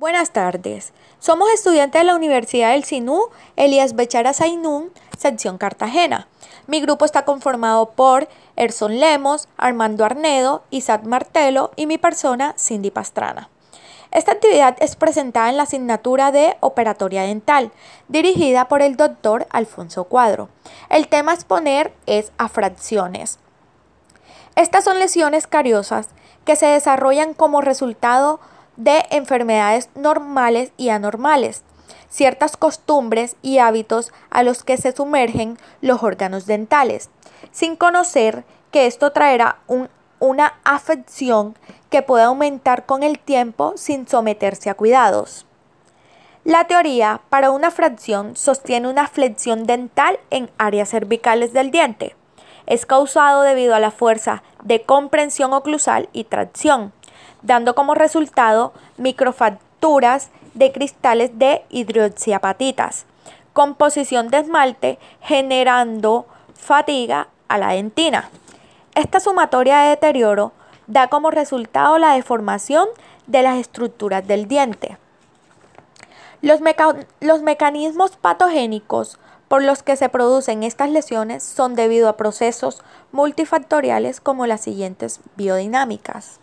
Buenas tardes. Somos estudiantes de la Universidad del Sinú, Elías Bechara Zainún, sección Cartagena. Mi grupo está conformado por Erson Lemos, Armando Arnedo, Isaac Martelo y mi persona, Cindy Pastrana. Esta actividad es presentada en la asignatura de Operatoria Dental, dirigida por el doctor Alfonso Cuadro. El tema a exponer es afracciones. Estas son lesiones cariosas que se desarrollan como resultado de enfermedades normales y anormales, ciertas costumbres y hábitos a los que se sumergen los órganos dentales, sin conocer que esto traerá una afección que puede aumentar con el tiempo sin someterse a cuidados. La teoría para una fracción sostiene una flexión dental en áreas cervicales del diente. Es causado debido a la fuerza de comprensión oclusal y tracción dando como resultado microfacturas de cristales de hidroxiapatitas, composición de esmalte generando fatiga a la dentina. Esta sumatoria de deterioro da como resultado la deformación de las estructuras del diente. Los, los, mecanismos patogénicos por los que se producen estas lesiones son debido a procesos multifactoriales como las siguientes biodinámicas.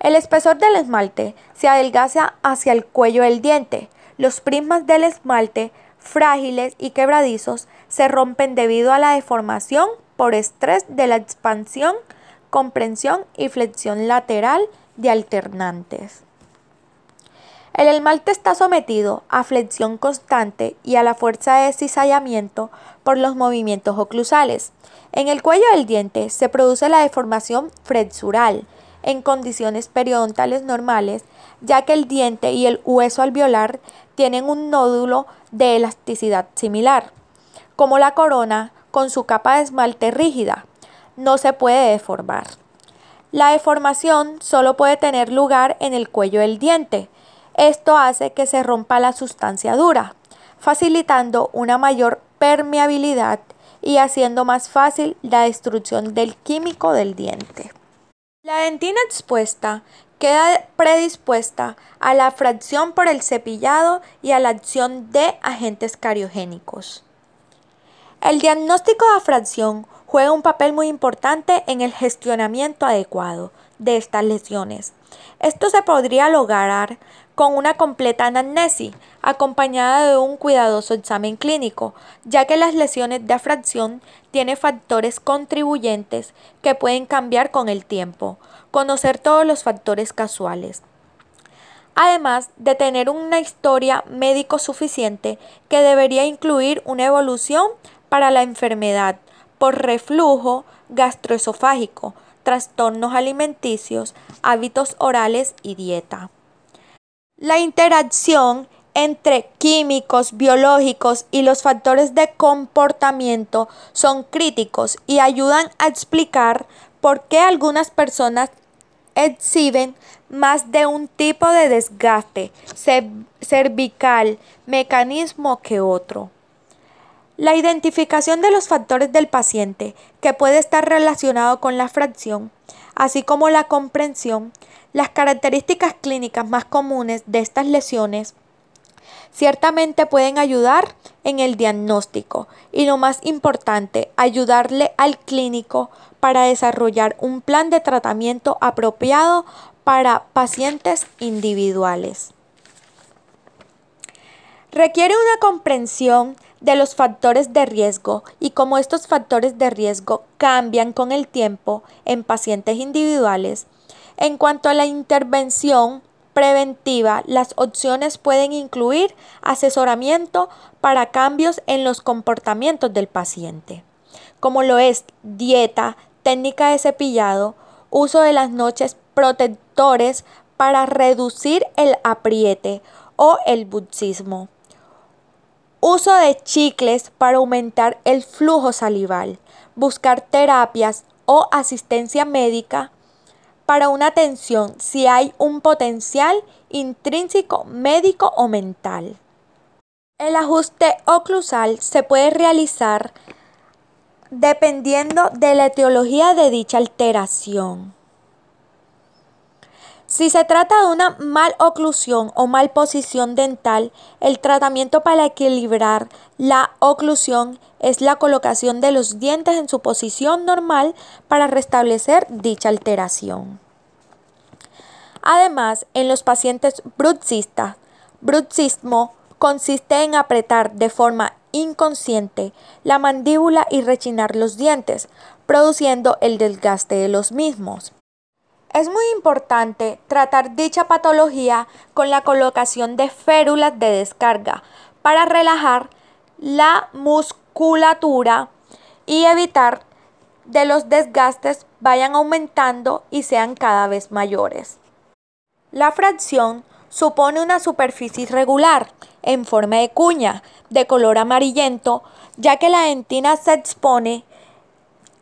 El espesor del esmalte se adelgaza hacia el cuello del diente. Los prismas del esmalte, frágiles y quebradizos, se rompen debido a la deformación por estrés de la expansión, comprensión y flexión lateral de alternantes. El esmalte está sometido a flexión constante y a la fuerza de cizallamiento por los movimientos oclusales. En el cuello del diente se produce la deformación flexural, en condiciones periodontales normales, ya que el diente y el hueso alveolar tienen un nódulo de elasticidad similar. Como la corona, con su capa de esmalte rígida, no se puede deformar. La deformación solo puede tener lugar en el cuello del diente. Esto hace que se rompa la sustancia dura, facilitando una mayor permeabilidad y haciendo más fácil la destrucción del químico del diente. La dentina expuesta queda predispuesta a la fracción por el cepillado y a la acción de agentes cariogénicos. El diagnóstico de fracción juega un papel muy importante en el gestionamiento adecuado de estas lesiones. Esto se podría lograr con una completa anamnesis, acompañada de un cuidadoso examen clínico, ya que las lesiones de fracción tienen factores contribuyentes que pueden cambiar con el tiempo. Conocer todos los factores casuales. Además de tener una historia médico suficiente que debería incluir una evolución para la enfermedad por reflujo gastroesofágico, trastornos alimenticios, hábitos orales y dieta. La interacción entre químicos, biológicos y los factores de comportamiento son críticos y ayudan a explicar por qué algunas personas exhiben más de un tipo de desgaste cervical mecanismo que otro. La identificación de los factores del paciente que puede estar relacionado con la fracción, así como la comprensión, las características clínicas más comunes de estas lesiones ciertamente pueden ayudar en el diagnóstico y lo más importante, ayudarle al clínico para desarrollar un plan de tratamiento apropiado para pacientes individuales. Requiere una comprensión de los factores de riesgo y cómo estos factores de riesgo cambian con el tiempo en pacientes individuales en cuanto a la intervención preventiva, las opciones pueden incluir asesoramiento para cambios en los comportamientos del paciente, como lo es dieta, técnica de cepillado, uso de las noches protectores para reducir el apriete o el buxismo. Uso de chicles para aumentar el flujo salival. Buscar terapias o asistencia médica para una atención si hay un potencial intrínseco médico o mental. El ajuste oclusal se puede realizar dependiendo de la etiología de dicha alteración. Si se trata de una maloclusión o malposición dental, el tratamiento para equilibrar la oclusión es la colocación de los dientes en su posición normal para restablecer dicha alteración. Además, en los pacientes bruxistas, bruxismo consiste en apretar de forma inconsciente la mandíbula y rechinar los dientes, produciendo el desgaste de los mismos. Es muy importante tratar dicha patología con la colocación de férulas de descarga para relajar la musculatura y evitar de los desgastes vayan aumentando y sean cada vez mayores. La fracción supone una superficie irregular en forma de cuña de color amarillento ya que la dentina se expone.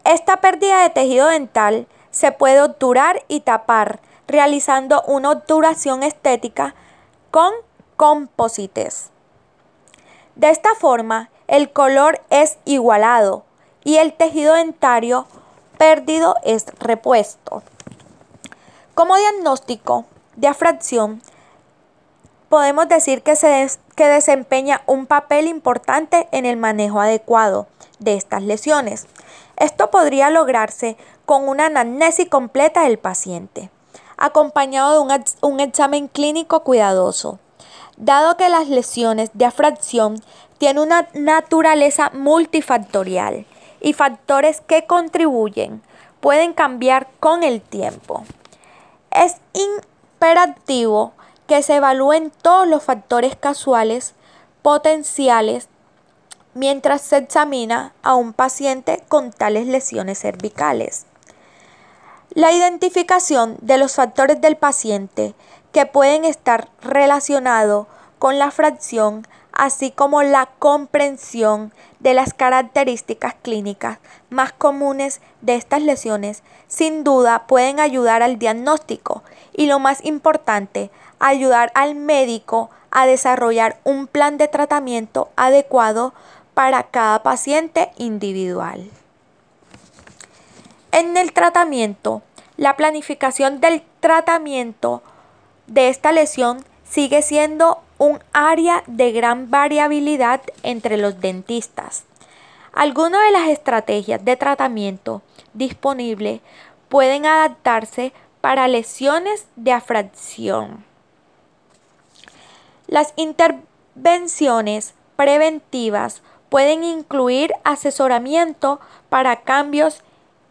Esta pérdida de tejido dental se puede obturar y tapar realizando una obturación estética con composites. De esta forma, el color es igualado y el tejido dentario perdido es repuesto. Como diagnóstico de afracción, podemos decir que, se que desempeña un papel importante en el manejo adecuado de estas lesiones. Esto podría lograrse con una anamnesis completa del paciente, acompañado de un, examen clínico cuidadoso. Dado que las lesiones de afracción tienen una naturaleza multifactorial y factores que contribuyen pueden cambiar con el tiempo. Es imperativo que se evalúen todos los factores casuales potenciales mientras se examina a un paciente con tales lesiones cervicales. La identificación de los factores del paciente que pueden estar relacionados con la fracción, así como la comprensión de las características clínicas más comunes de estas lesiones, sin duda pueden ayudar al diagnóstico y lo más importante, ayudar al médico a desarrollar un plan de tratamiento adecuado para cada paciente individual. En el tratamiento, la planificación del tratamiento de esta lesión sigue siendo un área de gran variabilidad entre los dentistas. Algunas de las estrategias de tratamiento disponibles pueden adaptarse para lesiones de afracción. Las intervenciones preventivas pueden incluir asesoramiento para cambios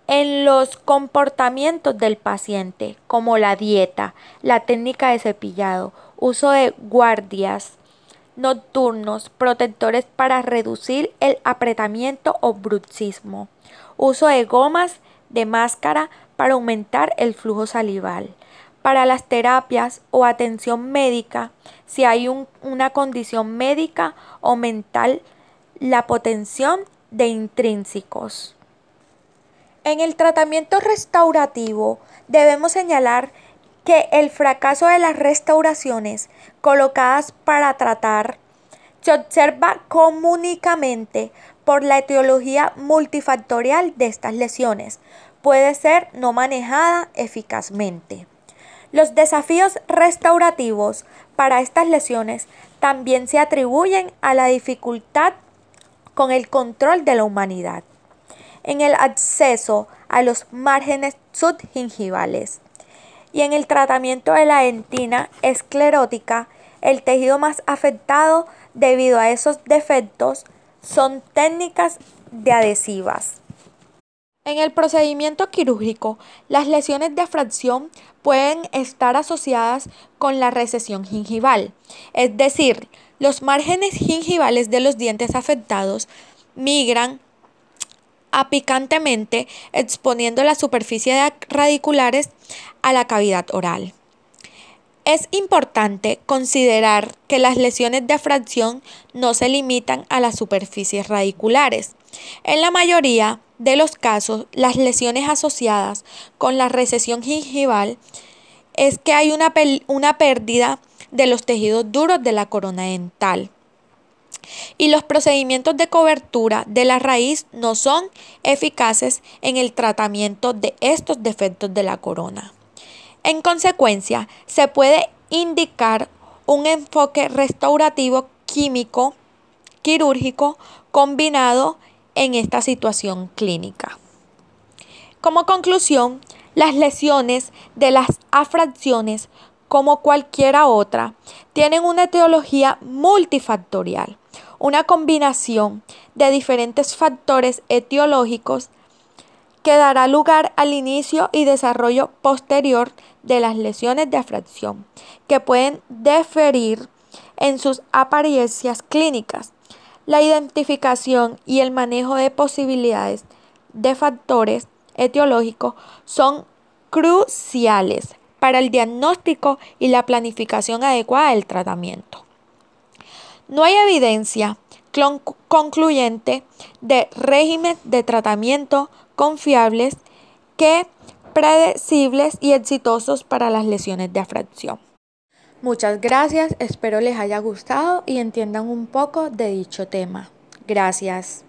en los comportamientos del paciente, como la dieta, la técnica de cepillado, uso de guardias nocturnos, protectores para reducir el apretamiento o bruxismo, uso de gomas de máscara para aumentar el flujo salival. Para las terapias o atención médica, si hay una condición médica o mental, la potenciación de intrínsecos. En el tratamiento restaurativo debemos señalar que el fracaso de las restauraciones colocadas para tratar se observa comunicamente por la etiología multifactorial de estas lesiones. Puede ser no manejada eficazmente. Los desafíos restaurativos para estas lesiones también se atribuyen a la dificultad con el control de la humanidad en el acceso a los márgenes subgingivales. Y en el tratamiento de la dentina esclerótica, el tejido más afectado debido a esos defectos son técnicas de adhesivas. En el procedimiento quirúrgico, las lesiones de fracción pueden estar asociadas con la recesión gingival, es decir, los márgenes gingivales de los dientes afectados migran apicantemente exponiendo la superficie radiculares a la cavidad oral. Es importante considerar que las lesiones de fracción no se limitan a las superficies radiculares. En la mayoría de los casos, las lesiones asociadas con la recesión gingival es que hay una, una pérdida de los tejidos duros de la corona dental y los procedimientos de cobertura de la raíz no son eficaces en el tratamiento de estos defectos de la corona. En consecuencia, se puede indicar un enfoque restaurativo químico quirúrgico combinado en esta situación clínica. Como conclusión, las lesiones de las afracciones, como cualquiera otra, tienen una etiología multifactorial, una combinación de diferentes factores etiológicos que dará lugar al inicio y desarrollo posterior de las lesiones de afracción, que pueden diferir en sus apariencias clínicas. La identificación y el manejo de posibilidades de factores etiológicos son cruciales para el diagnóstico y la planificación adecuada del tratamiento. No hay evidencia concluyente de régimen de tratamiento confiables que predecibles y exitosos para las lesiones de afracción. Muchas gracias, espero les haya gustado y entiendan un poco de dicho tema. Gracias.